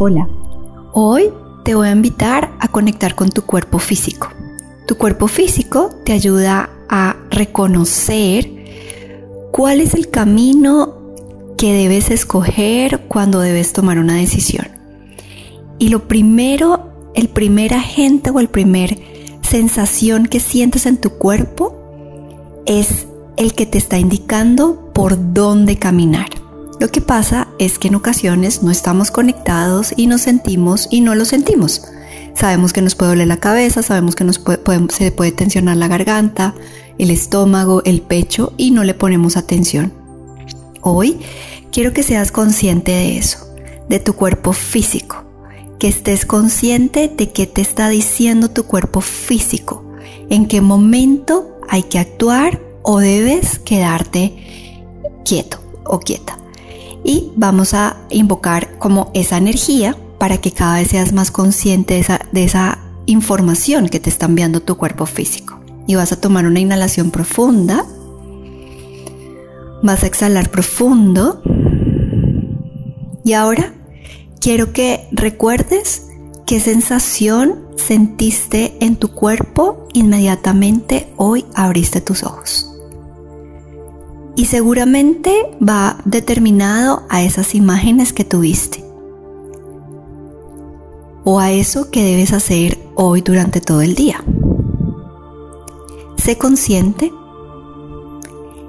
Hola, hoy te voy a invitar a conectar con tu cuerpo físico. Tu cuerpo físico te ayuda a reconocer cuál es el camino que debes escoger cuando debes tomar una decisión. Y lo primero, el primer agente o el primer sensación que sientes en tu cuerpo es el que te está indicando por dónde caminar. Lo que pasa es que en ocasiones no estamos conectados y nos sentimos y no lo sentimos. Sabemos que nos puede doler la cabeza, sabemos que se puede tensionar la garganta, el estómago, el pecho y no le ponemos atención. Hoy quiero que seas consciente de eso, de tu cuerpo físico, que estés consciente de qué te está diciendo tu cuerpo físico, en qué momento hay que actuar o debes quedarte quieto o quieta y vamos a invocar como esa energía para que cada vez seas más consciente de esa, de esa información que te está enviando tu cuerpo físico. Y vas a tomar una inhalación profunda. Vas a exhalar profundo. Y ahora quiero que recuerdes qué sensación sentiste en tu cuerpo inmediatamente hoy abriste tus ojos y seguramente va determinado a esas imágenes que tuviste o a eso que debes hacer hoy durante todo el día. Sé consciente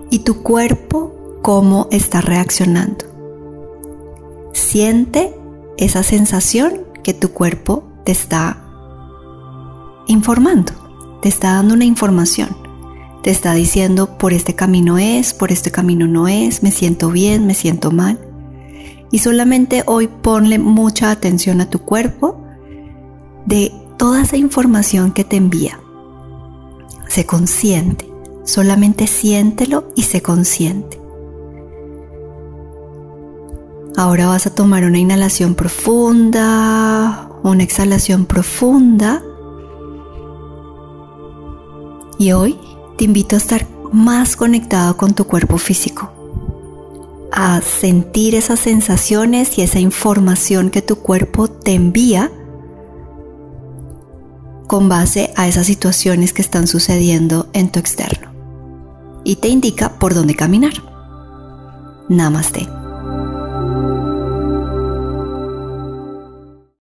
y tu cuerpo cómo está reaccionando. Siente esa sensación que tu cuerpo te está informando, te está dando una información te está diciendo por este camino es, por este camino no es, me siento bien, me siento mal. Y solamente hoy ponle mucha atención a tu cuerpo de toda esa información que te envía. Sé consciente, solamente siéntelo y sé consciente. Ahora vas a tomar una inhalación profunda, una exhalación profunda. Y hoy te invito a estar más conectado con tu cuerpo físico, a sentir esas sensaciones y esa información que tu cuerpo te envía con base a esas situaciones que están sucediendo en tu externo y te indica por dónde caminar. Namaste.